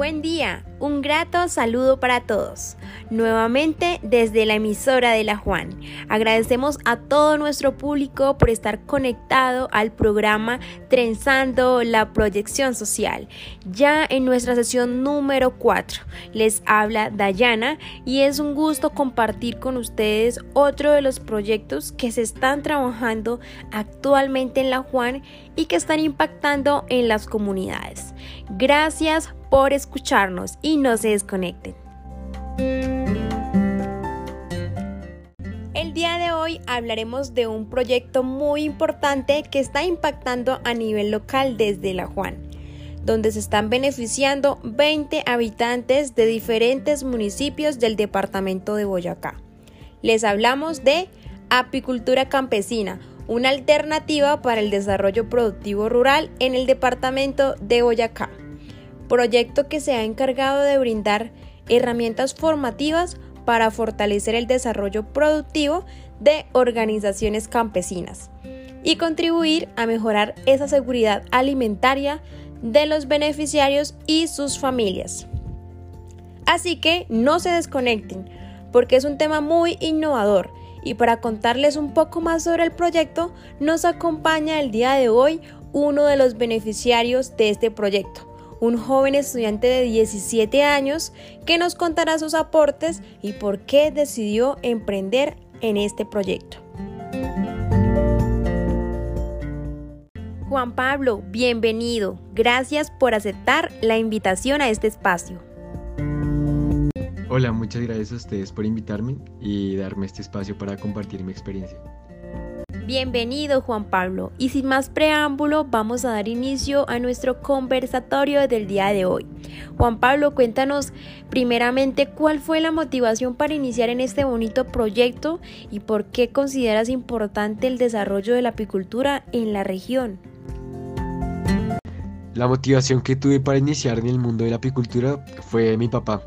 Buen día, un grato saludo para todos. Nuevamente desde la emisora de la Juan. Agradecemos a todo nuestro público por estar conectado al programa Trenzando la Proyección Social. Ya en nuestra sesión número 4 les habla Dayana y es un gusto compartir con ustedes otro de los proyectos que se están trabajando actualmente en la Juan y que están impactando en las comunidades. Gracias por escucharnos y no se desconecten. El día de hoy hablaremos de un proyecto muy importante que está impactando a nivel local desde La Juan, donde se están beneficiando 20 habitantes de diferentes municipios del departamento de Boyacá. Les hablamos de apicultura campesina, una alternativa para el desarrollo productivo rural en el departamento de Boyacá proyecto que se ha encargado de brindar herramientas formativas para fortalecer el desarrollo productivo de organizaciones campesinas y contribuir a mejorar esa seguridad alimentaria de los beneficiarios y sus familias. Así que no se desconecten, porque es un tema muy innovador y para contarles un poco más sobre el proyecto nos acompaña el día de hoy uno de los beneficiarios de este proyecto, un joven estudiante de 17 años que nos contará sus aportes y por qué decidió emprender en este proyecto. Juan Pablo, bienvenido. Gracias por aceptar la invitación a este espacio. Hola, muchas gracias a ustedes por invitarme y darme este espacio para compartir mi experiencia. Bienvenido Juan Pablo y sin más preámbulo vamos a dar inicio a nuestro conversatorio del día de hoy. Juan Pablo, cuéntanos primeramente cuál fue la motivación para iniciar en este bonito proyecto y por qué consideras importante el desarrollo de la apicultura en la región. La motivación que tuve para iniciar en el mundo de la apicultura fue mi papá.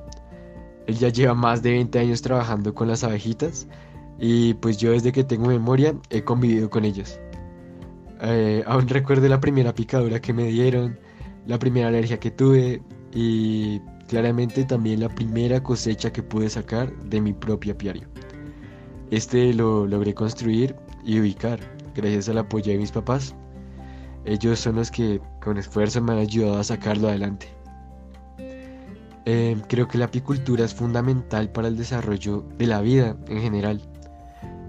Él ya lleva más de 20 años trabajando con las abejitas y pues yo desde que tengo memoria he convivido con ellos. Eh, aún recuerdo la primera picadura que me dieron, la primera alergia que tuve y claramente también la primera cosecha que pude sacar de mi propio apiario. Este lo logré construir y ubicar gracias al apoyo de mis papás. Ellos son los que con esfuerzo me han ayudado a sacarlo adelante. Eh, creo que la apicultura es fundamental para el desarrollo de la vida en general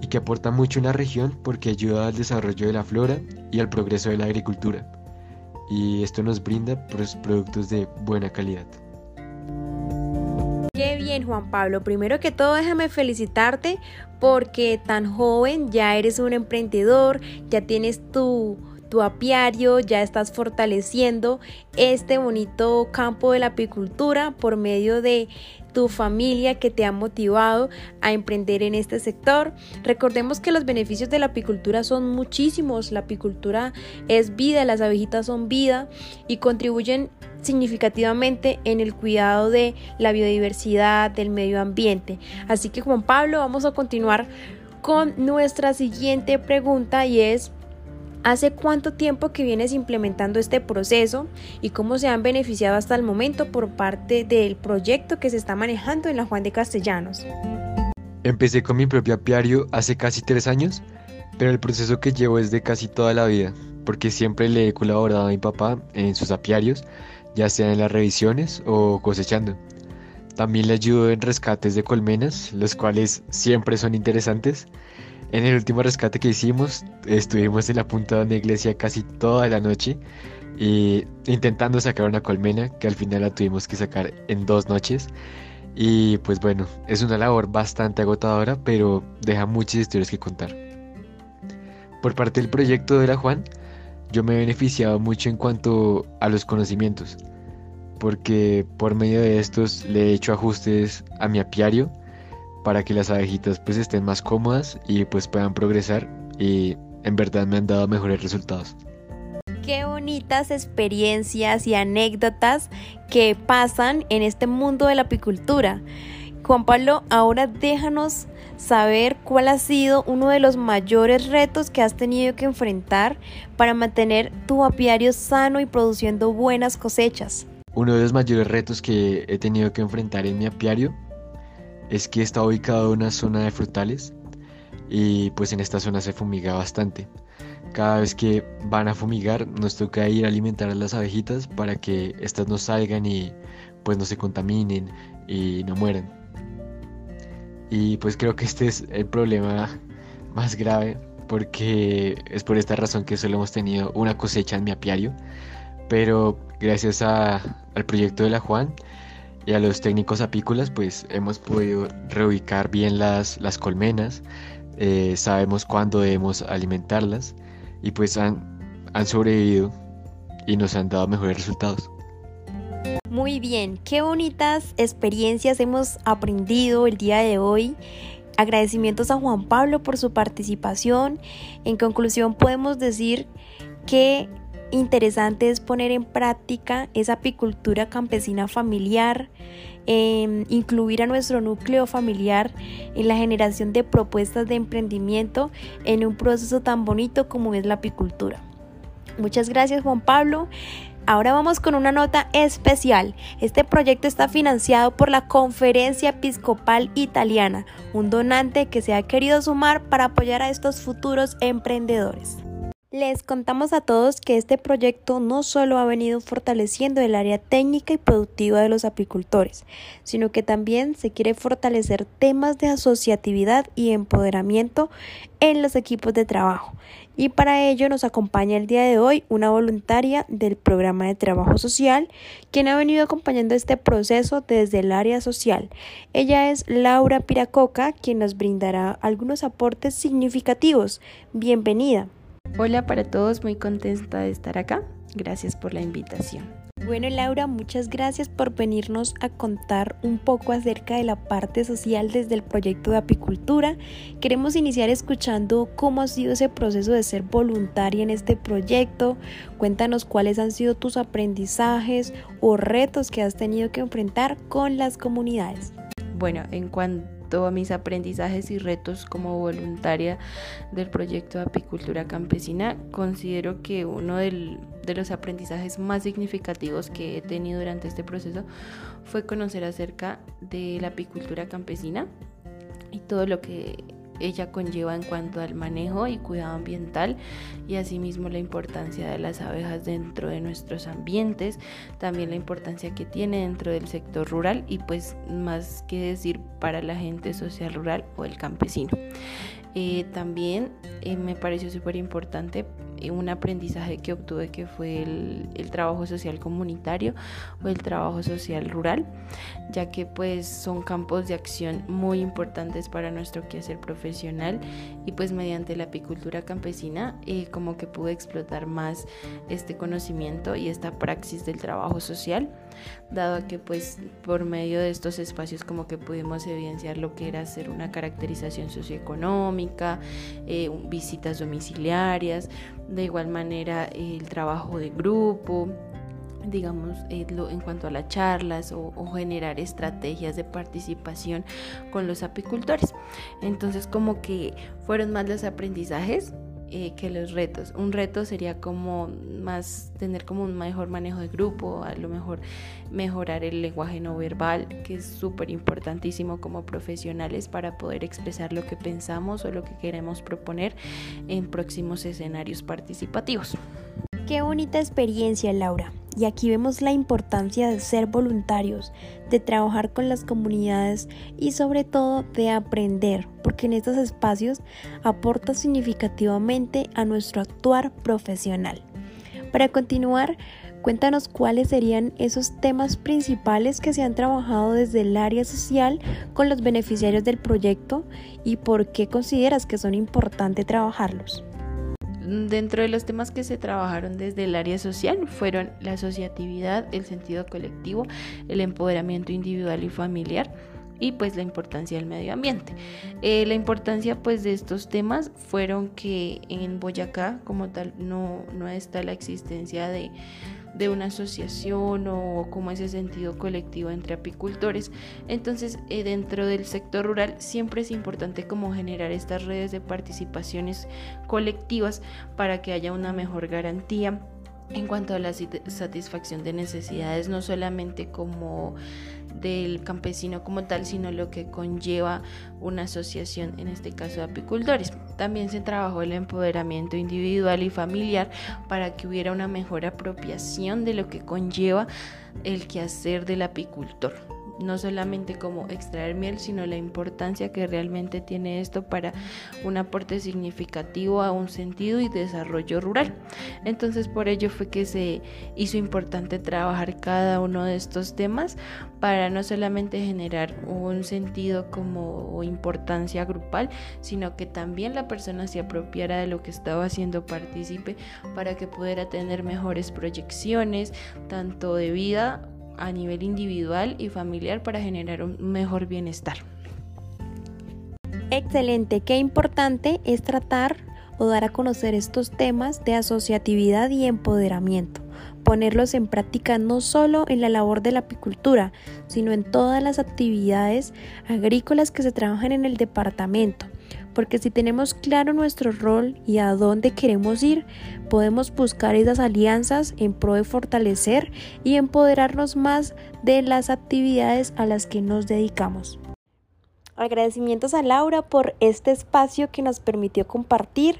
y que aporta mucho en la región porque ayuda al desarrollo de la flora y al progreso de la agricultura. Y esto nos brinda pues, productos de buena calidad. Qué bien Juan Pablo, primero que todo déjame felicitarte porque tan joven ya eres un emprendedor, ya tienes tu, tu apiario, ya estás fortaleciendo este bonito campo de la apicultura por medio de tu familia que te ha motivado a emprender en este sector. Recordemos que los beneficios de la apicultura son muchísimos. La apicultura es vida, las abejitas son vida y contribuyen significativamente en el cuidado de la biodiversidad, del medio ambiente. Así que Juan Pablo, vamos a continuar con nuestra siguiente pregunta y es ¿Hace cuánto tiempo que vienes implementando este proceso y cómo se han beneficiado hasta el momento por parte del proyecto que se está manejando en la Juan de Castellanos? Empecé con mi propio apiario hace casi tres años, pero el proceso que llevo es de casi toda la vida, porque siempre le he colaborado a mi papá en sus apiarios, ya sea en las revisiones o cosechando. También le ayudo en rescates de colmenas, los cuales siempre son interesantes en el último rescate que hicimos, estuvimos en la punta de una iglesia casi toda la noche y intentando sacar una colmena que al final la tuvimos que sacar en dos noches. Y pues bueno, es una labor bastante agotadora, pero deja muchas historias que contar. Por parte del proyecto de la Juan, yo me he beneficiado mucho en cuanto a los conocimientos, porque por medio de estos le he hecho ajustes a mi apiario para que las abejitas pues estén más cómodas y pues puedan progresar y en verdad me han dado mejores resultados. Qué bonitas experiencias y anécdotas que pasan en este mundo de la apicultura. Juan Pablo, ahora déjanos saber cuál ha sido uno de los mayores retos que has tenido que enfrentar para mantener tu apiario sano y produciendo buenas cosechas. Uno de los mayores retos que he tenido que enfrentar en mi apiario es que está ubicado en una zona de frutales y pues en esta zona se fumiga bastante. Cada vez que van a fumigar nos toca ir a alimentar a las abejitas para que éstas no salgan y pues no se contaminen y no mueran. Y pues creo que este es el problema más grave porque es por esta razón que solo hemos tenido una cosecha en mi apiario. Pero gracias al proyecto de la Juan y a los técnicos apícolas pues hemos podido reubicar bien las, las colmenas, eh, sabemos cuándo debemos alimentarlas y pues han, han sobrevivido y nos han dado mejores resultados. Muy bien, qué bonitas experiencias hemos aprendido el día de hoy. Agradecimientos a Juan Pablo por su participación. En conclusión, podemos decir que interesante es poner en práctica esa apicultura campesina familiar, em, incluir a nuestro núcleo familiar en la generación de propuestas de emprendimiento en un proceso tan bonito como es la apicultura. Muchas gracias Juan Pablo. Ahora vamos con una nota especial. Este proyecto está financiado por la Conferencia Episcopal Italiana, un donante que se ha querido sumar para apoyar a estos futuros emprendedores. Les contamos a todos que este proyecto no solo ha venido fortaleciendo el área técnica y productiva de los apicultores, sino que también se quiere fortalecer temas de asociatividad y empoderamiento en los equipos de trabajo. Y para ello nos acompaña el día de hoy una voluntaria del programa de trabajo social, quien ha venido acompañando este proceso desde el área social. Ella es Laura Piracoca, quien nos brindará algunos aportes significativos. Bienvenida. Hola para todos, muy contenta de estar acá. Gracias por la invitación. Bueno Laura, muchas gracias por venirnos a contar un poco acerca de la parte social desde el proyecto de apicultura. Queremos iniciar escuchando cómo ha sido ese proceso de ser voluntaria en este proyecto. Cuéntanos cuáles han sido tus aprendizajes o retos que has tenido que enfrentar con las comunidades. Bueno, en cuanto a mis aprendizajes y retos como voluntaria del proyecto de apicultura campesina, considero que uno de los aprendizajes más significativos que he tenido durante este proceso fue conocer acerca de la apicultura campesina y todo lo que ella conlleva en cuanto al manejo y cuidado ambiental y asimismo la importancia de las abejas dentro de nuestros ambientes, también la importancia que tiene dentro del sector rural y pues más que decir para la gente social rural o el campesino. Eh, también eh, me pareció súper importante un aprendizaje que obtuve que fue el, trabajo social comunitario o el trabajo social rural, ya que pues son campos de acción muy importantes para nuestro quehacer profesional y pues mediante la apicultura campesina como que pude explotar más este conocimiento y esta praxis del trabajo social dado que pues por medio de estos espacios como que pudimos evidenciar lo que era hacer una caracterización socioeconómica, eh, visitas domiciliarias, de igual manera el trabajo de grupo, digamos, eh, en cuanto a las charlas o, generar estrategias de participación con los apicultores. Entonces, como que fueron más los aprendizajes eh, que los retos. Un reto sería como más tener como un mejor manejo de grupo, a lo mejor mejorar el lenguaje no verbal, que es súper importantísimo como profesionales para poder expresar lo que pensamos o lo que queremos proponer en próximos escenarios participativos. Qué bonita experiencia, Laura. Y aquí vemos la importancia de ser voluntarios, de trabajar con las comunidades y sobre todo de aprender, porque en estos espacios aporta significativamente a nuestro actuar profesional. Para continuar, cuéntanos cuáles serían esos temas principales que se han trabajado desde el área social con los beneficiarios del proyecto y por qué consideras que son importantes trabajarlos. Dentro de los temas que se trabajaron desde el área social fueron la asociatividad, el sentido colectivo, el empoderamiento individual y familiar y pues la importancia del medio ambiente. Eh, la importancia pues de estos temas fueron que en Boyacá como tal no, no está la existencia de de una asociación o como ese sentido colectivo entre apicultores. Entonces, eh, dentro del sector rural siempre es importante como generar estas redes de participaciones colectivas para que haya una mejor garantía en cuanto a la satisfacción de necesidades, no solamente como del campesino como tal, sino lo que conlleva una asociación, en este caso de apicultores. También se trabajó el empoderamiento individual y familiar para que hubiera una mejor apropiación de lo que conlleva el quehacer del apicultor no solamente como extraer miel, sino la importancia que realmente tiene esto para un aporte significativo a un sentido y desarrollo rural. Entonces por ello fue que se hizo importante trabajar cada uno de estos temas para no solamente generar un sentido como importancia grupal, sino que también la persona se apropiara de lo que estaba haciendo partícipe para que pudiera tener mejores proyecciones, tanto de vida a nivel individual y familiar para generar un mejor bienestar. Excelente, qué importante es tratar o dar a conocer estos temas de asociatividad y empoderamiento, ponerlos en práctica no solo en la labor de la apicultura, sino en todas las actividades agrícolas que se trabajan en el departamento, porque si tenemos claro nuestro rol y a dónde queremos ir, podemos buscar esas alianzas en pro de fortalecer y empoderarnos más de las actividades a las que nos dedicamos. Agradecimientos a Laura por este espacio que nos permitió compartir.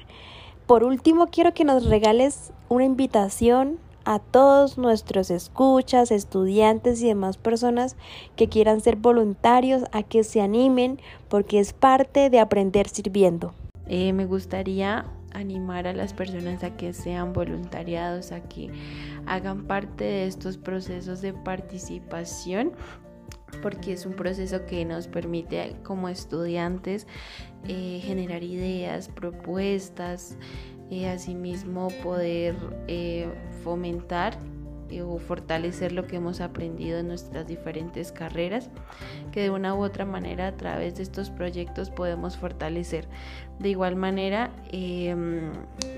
Por último, quiero que nos regales una invitación a todos nuestros escuchas, estudiantes y demás personas que quieran ser voluntarios a que se animen porque es parte de aprender sirviendo. Eh, me gustaría animar a las personas a que sean voluntariados, a que hagan parte de estos procesos de participación porque es un proceso que nos permite como estudiantes eh, generar ideas, propuestas, y asimismo poder eh, fomentar eh, o fortalecer lo que hemos aprendido en nuestras diferentes carreras, que de una u otra manera a través de estos proyectos podemos fortalecer. De igual manera, em,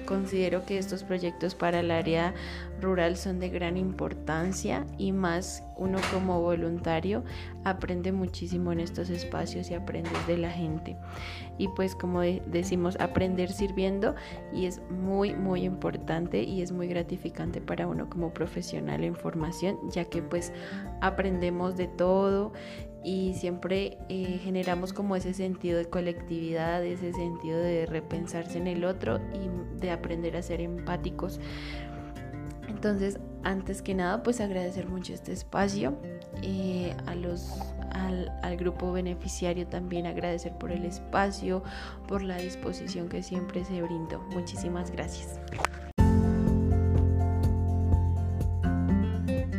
considero que estos proyectos para el área rural son de gran importancia y más uno como voluntario aprende muchísimo en estos espacios y aprende de la gente. Y pues como decimos, aprender sirviendo y es muy, muy importante y es muy gratificante para uno como profesional en formación, ya que pues aprendemos de todo y siempre eh, generamos como ese sentido de colectividad, ese sentido de repensarse en el otro y de aprender a ser empáticos. Entonces, antes que nada, pues agradecer mucho este espacio, eh, a los, al, al grupo beneficiario también agradecer por el espacio, por la disposición que siempre se brindó. Muchísimas gracias.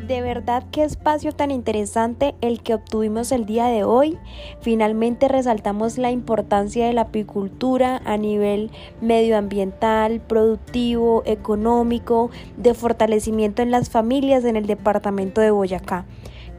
De verdad qué espacio tan interesante el que obtuvimos el día de hoy. Finalmente resaltamos la importancia de la apicultura a nivel medioambiental, productivo, económico, de fortalecimiento en las familias en el departamento de Boyacá.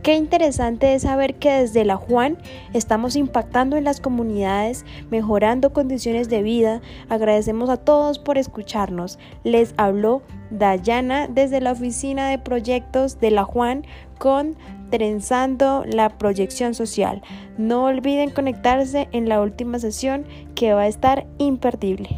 Qué interesante es saber que desde la Juan estamos impactando en las comunidades, mejorando condiciones de vida. Agradecemos a todos por escucharnos. Les habló Dayana desde la oficina de proyectos de la Juan con Trenzando la proyección social. No olviden conectarse en la última sesión que va a estar imperdible.